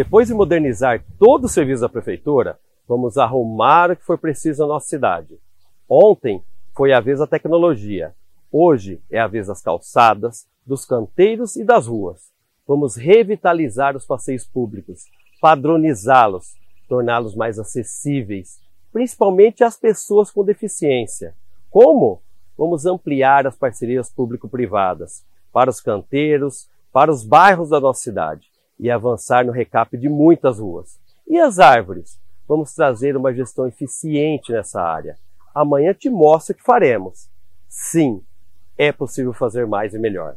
Depois de modernizar todo o serviço da prefeitura, vamos arrumar o que for preciso na nossa cidade. Ontem foi a vez da tecnologia. Hoje é a vez das calçadas, dos canteiros e das ruas. Vamos revitalizar os passeios públicos, padronizá-los, torná-los mais acessíveis, principalmente às pessoas com deficiência. Como? Vamos ampliar as parcerias público-privadas para os canteiros, para os bairros da nossa cidade e avançar no recap de muitas ruas. E as árvores? Vamos trazer uma gestão eficiente nessa área. Amanhã te mostro o que faremos. Sim, é possível fazer mais e melhor.